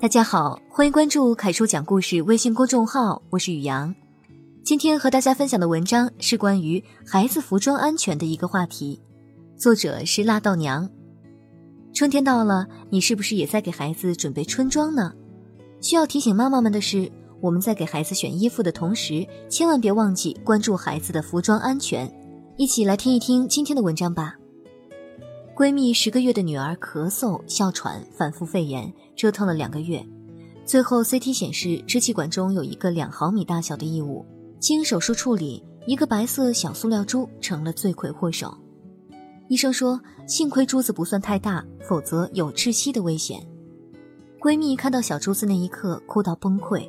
大家好，欢迎关注凯叔讲故事微信公众号，我是雨阳。今天和大家分享的文章是关于孩子服装安全的一个话题，作者是辣道娘。春天到了，你是不是也在给孩子准备春装呢？需要提醒妈妈们的是，我们在给孩子选衣服的同时，千万别忘记关注孩子的服装安全。一起来听一听今天的文章吧。闺蜜十个月的女儿咳嗽、哮喘、反复肺炎，折腾了两个月，最后 CT 显示支气管中有一个两毫米大小的异物，经手术处理，一个白色小塑料珠成了罪魁祸首。医生说，幸亏珠子不算太大，否则有窒息的危险。闺蜜看到小珠子那一刻，哭到崩溃。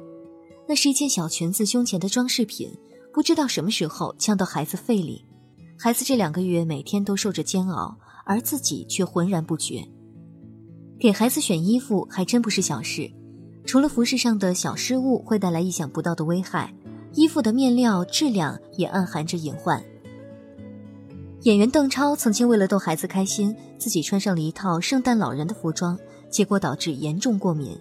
那是一件小裙子胸前的装饰品，不知道什么时候呛到孩子肺里，孩子这两个月每天都受着煎熬。而自己却浑然不觉。给孩子选衣服还真不是小事，除了服饰上的小失误会带来意想不到的危害，衣服的面料质量也暗含着隐患。演员邓超曾经为了逗孩子开心，自己穿上了一套圣诞老人的服装，结果导致严重过敏。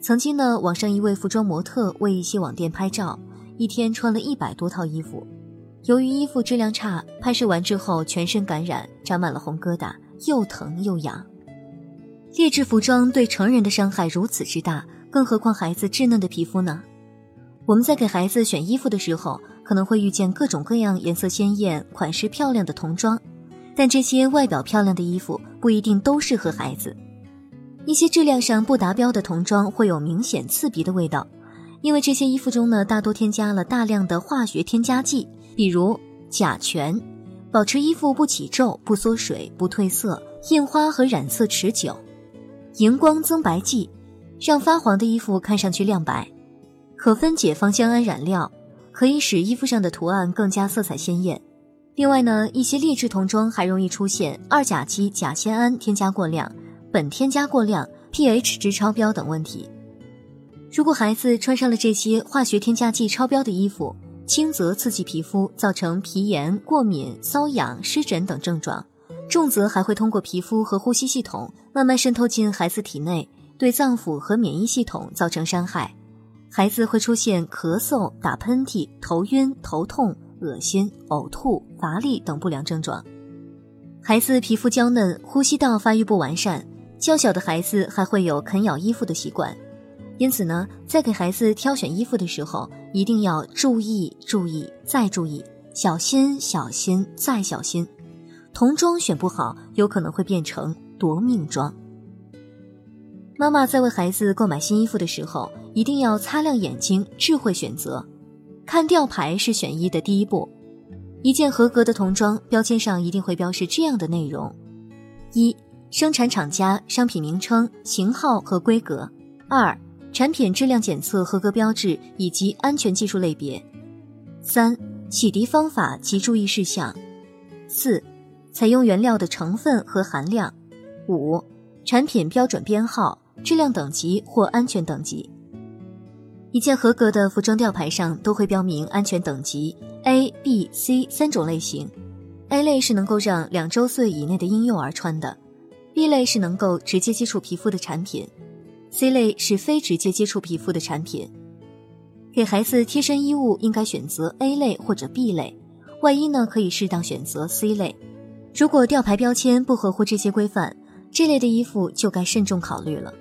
曾经呢，网上一位服装模特为一些网店拍照，一天穿了一百多套衣服。由于衣服质量差，拍摄完之后全身感染，长满了红疙瘩，又疼又痒。劣质服装对成人的伤害如此之大，更何况孩子稚嫩的皮肤呢？我们在给孩子选衣服的时候，可能会遇见各种各样颜色鲜艳、款式漂亮的童装，但这些外表漂亮的衣服不一定都适合孩子。一些质量上不达标的童装会有明显刺鼻的味道，因为这些衣服中呢，大多添加了大量的化学添加剂。比如甲醛，保持衣服不起皱、不缩水、不褪色；印花和染色持久。荧光增白剂，让发黄的衣服看上去亮白。可分解芳香胺染料，可以使衣服上的图案更加色彩鲜艳。另外呢，一些劣质童装还容易出现二甲基甲酰胺添加过量、苯添加过量、pH 值超标等问题。如果孩子穿上了这些化学添加剂超标的衣服，轻则刺激皮肤，造成皮炎、过敏、瘙痒、湿疹等症状；重则还会通过皮肤和呼吸系统慢慢渗透进孩子体内，对脏腑和免疫系统造成伤害。孩子会出现咳嗽、打喷嚏、头晕、头痛、恶心、呕吐、乏力等不良症状。孩子皮肤娇嫩，呼吸道发育不完善，较小的孩子还会有啃咬衣服的习惯。因此呢，在给孩子挑选衣服的时候，一定要注意、注意再注意，小心、小心再小心。童装选不好，有可能会变成夺命装。妈妈在为孩子购买新衣服的时候，一定要擦亮眼睛，智慧选择。看吊牌是选衣的第一步。一件合格的童装标签上一定会标示这样的内容：一、生产厂家、商品名称、型号和规格；二、产品质量检测合格标志以及安全技术类别，三、洗涤方法及注意事项，四、采用原料的成分和含量，五、产品标准编号、质量等级或安全等级。一件合格的服装吊牌上都会标明安全等级 A、B、C 三种类型，A 类是能够让两周岁以内的婴幼儿穿的，B 类是能够直接接触皮肤的产品。C 类是非直接接触皮肤的产品，给孩子贴身衣物应该选择 A 类或者 B 类，外衣呢可以适当选择 C 类。如果吊牌标签不合乎这些规范，这类的衣服就该慎重考虑了。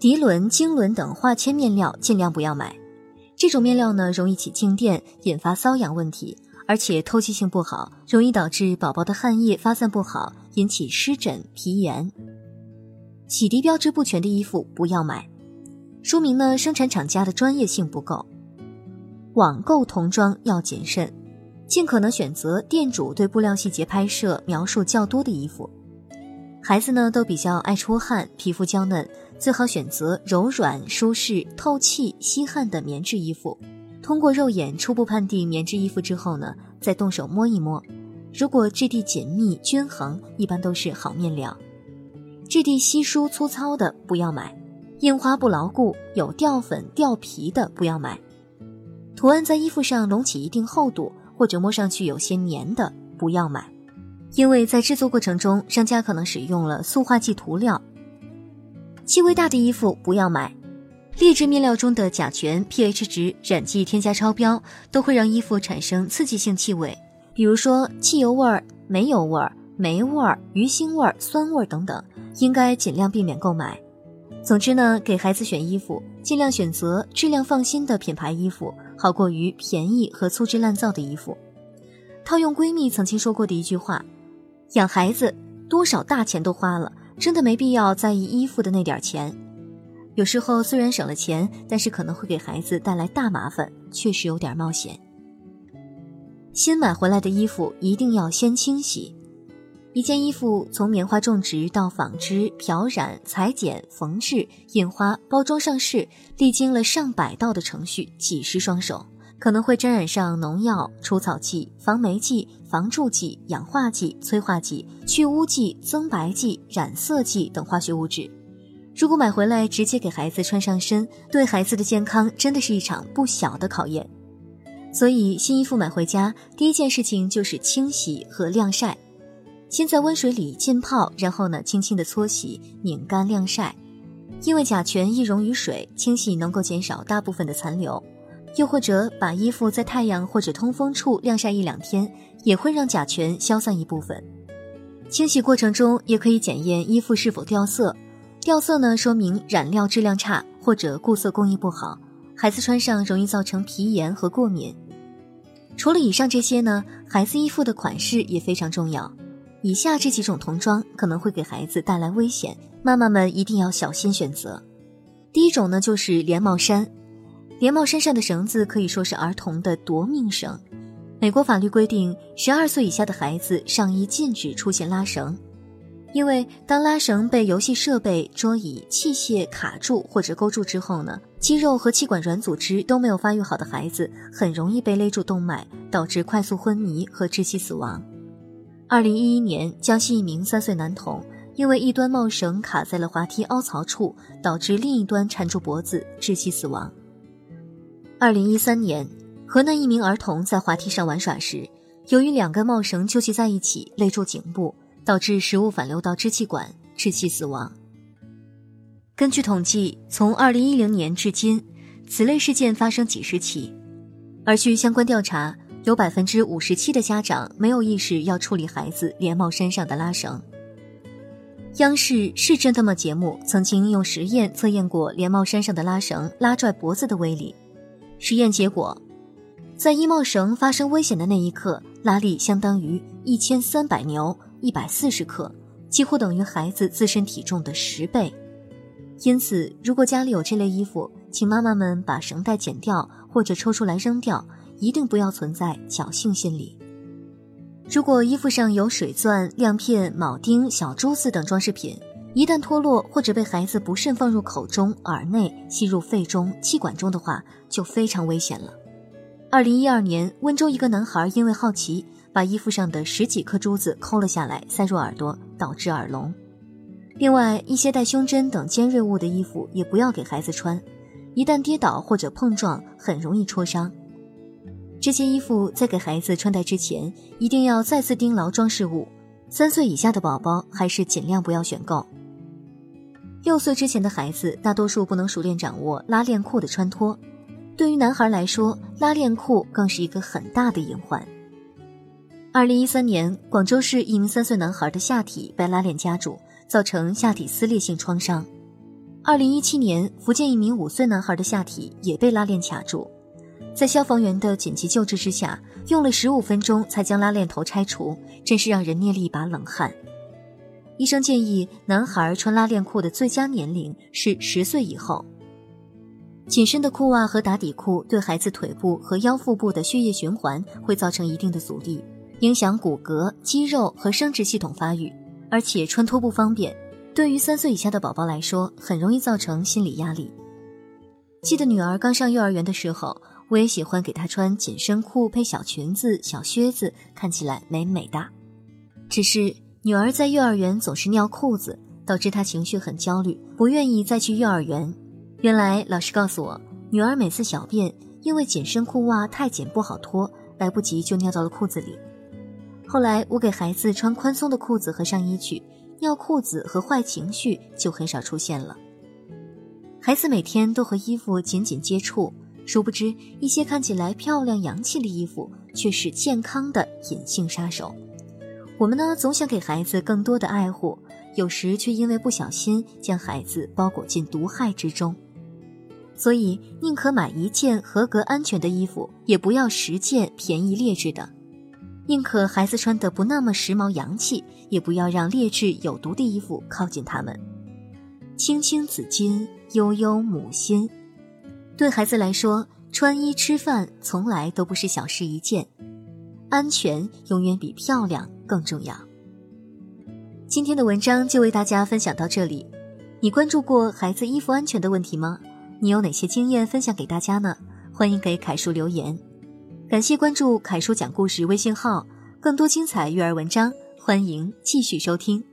涤纶、经纶等化纤面料尽量不要买，这种面料呢容易起静电，引发瘙痒问题，而且透气性不好，容易导致宝宝的汗液发散不好，引起湿疹、皮炎。洗涤标志不全的衣服不要买，说明呢生产厂家的专业性不够。网购童装要谨慎，尽可能选择店主对布料细节拍摄描述较多的衣服。孩子呢都比较爱出汗，皮肤娇嫩，最好选择柔软、舒适、透气、吸汗的棉质衣服。通过肉眼初步判定棉质衣服之后呢，再动手摸一摸，如果质地紧密均衡，一般都是好面料。质地稀疏粗糙的不要买，印花不牢固、有掉粉掉皮的不要买，图案在衣服上隆起一定厚度或者摸上去有些黏的不要买，因为在制作过程中商家可能使用了塑化剂涂料。气味大的衣服不要买。劣质面料中的甲醛、pH 值、染剂添加超标，都会让衣服产生刺激性气味，比如说汽油味儿、煤油味儿、霉味儿、鱼腥味儿、酸味儿等等，应该尽量避免购买。总之呢，给孩子选衣服，尽量选择质量放心的品牌衣服，好过于便宜和粗制滥造的衣服。套用闺蜜曾经说过的一句话：“养孩子多少大钱都花了，真的没必要在意衣服的那点钱。”有时候虽然省了钱，但是可能会给孩子带来大麻烦，确实有点冒险。新买回来的衣服一定要先清洗。一件衣服从棉花种植到纺织、漂染、裁剪、缝制、印花、包装上市，历经了上百道的程序，几十双手，可能会沾染上农药、除草剂、防霉剂、防蛀剂、氧化剂、催化剂、去污剂、增白剂、染色剂等化学物质。如果买回来直接给孩子穿上身，对孩子的健康真的是一场不小的考验。所以新衣服买回家，第一件事情就是清洗和晾晒。先在温水里浸泡，然后呢轻轻的搓洗、拧干、晾晒。因为甲醛易溶于水，清洗能够减少大部分的残留。又或者把衣服在太阳或者通风处晾晒一两天，也会让甲醛消散一部分。清洗过程中也可以检验衣服是否掉色。掉色呢，说明染料质量差或者固色工艺不好，孩子穿上容易造成皮炎和过敏。除了以上这些呢，孩子衣服的款式也非常重要。以下这几种童装可能会给孩子带来危险，妈妈们一定要小心选择。第一种呢，就是连帽衫。连帽衫上的绳子可以说是儿童的夺命绳。美国法律规定，十二岁以下的孩子上衣禁止出现拉绳。因为当拉绳被游戏设备、桌椅、器械卡住或者勾住之后呢，肌肉和气管软组织都没有发育好的孩子，很容易被勒住动脉，导致快速昏迷和窒息死亡。二零一一年，江西一名三岁男童因为一端帽绳卡在了滑梯凹槽处，导致另一端缠住脖子，窒息死亡。二零一三年，河南一名儿童在滑梯上玩耍时，由于两根帽绳纠结在一起，勒住颈部。导致食物反流到支气管，窒息死亡。根据统计，从二零一零年至今，此类事件发生几十起。而据相关调查，有百分之五十七的家长没有意识要处理孩子连帽衫上的拉绳。央视《是真的吗》节目曾经用实验测验过连帽衫上的拉绳拉拽脖子的威力。实验结果，在衣帽绳发生危险的那一刻，拉力相当于一千三百牛。一百四十克，几乎等于孩子自身体重的十倍。因此，如果家里有这类衣服，请妈妈们把绳带剪掉或者抽出来扔掉，一定不要存在侥幸心理。如果衣服上有水钻、亮片、铆钉、小珠子等装饰品，一旦脱落或者被孩子不慎放入口中、耳内、吸入肺中、气管中的话，就非常危险了。二零一二年，温州一个男孩因为好奇。把衣服上的十几颗珠子抠了下来，塞入耳朵，导致耳聋。另外，一些带胸针等尖锐物的衣服也不要给孩子穿，一旦跌倒或者碰撞，很容易戳伤。这些衣服在给孩子穿戴之前，一定要再次盯牢装饰物。三岁以下的宝宝还是尽量不要选购。六岁之前的孩子，大多数不能熟练掌握拉链裤的穿脱，对于男孩来说，拉链裤更是一个很大的隐患。二零一三年，广州市一名三岁男孩的下体被拉链夹住，造成下体撕裂性创伤。二零一七年，福建一名五岁男孩的下体也被拉链卡住，在消防员的紧急救治之下，用了十五分钟才将拉链头拆除，真是让人捏了一把冷汗。医生建议，男孩穿拉链裤的最佳年龄是十岁以后。紧身的裤袜和打底裤对孩子腿部和腰腹部的血液循环会造成一定的阻力。影响骨骼、肌肉和生殖系统发育，而且穿脱不方便。对于三岁以下的宝宝来说，很容易造成心理压力。记得女儿刚上幼儿园的时候，我也喜欢给她穿紧身裤配小裙子、小靴子，看起来美美的。只是女儿在幼儿园总是尿裤子，导致她情绪很焦虑，不愿意再去幼儿园。原来老师告诉我，女儿每次小便因为紧身裤袜太紧不好脱，来不及就尿到了裤子里。后来我给孩子穿宽松的裤子和上衣去，尿裤子和坏情绪就很少出现了。孩子每天都和衣服紧紧接触，殊不知一些看起来漂亮洋气的衣服，却是健康的隐性杀手。我们呢，总想给孩子更多的爱护，有时却因为不小心将孩子包裹进毒害之中。所以，宁可买一件合格安全的衣服，也不要十件便宜劣质的；宁可孩子穿得不那么时髦洋气，也不要让劣质有毒的衣服靠近他们。青青子衿，悠悠母心。对孩子来说，穿衣吃饭从来都不是小事一件，安全永远比漂亮。更重要。今天的文章就为大家分享到这里。你关注过孩子衣服安全的问题吗？你有哪些经验分享给大家呢？欢迎给凯叔留言。感谢关注凯叔讲故事微信号，更多精彩育儿文章，欢迎继续收听。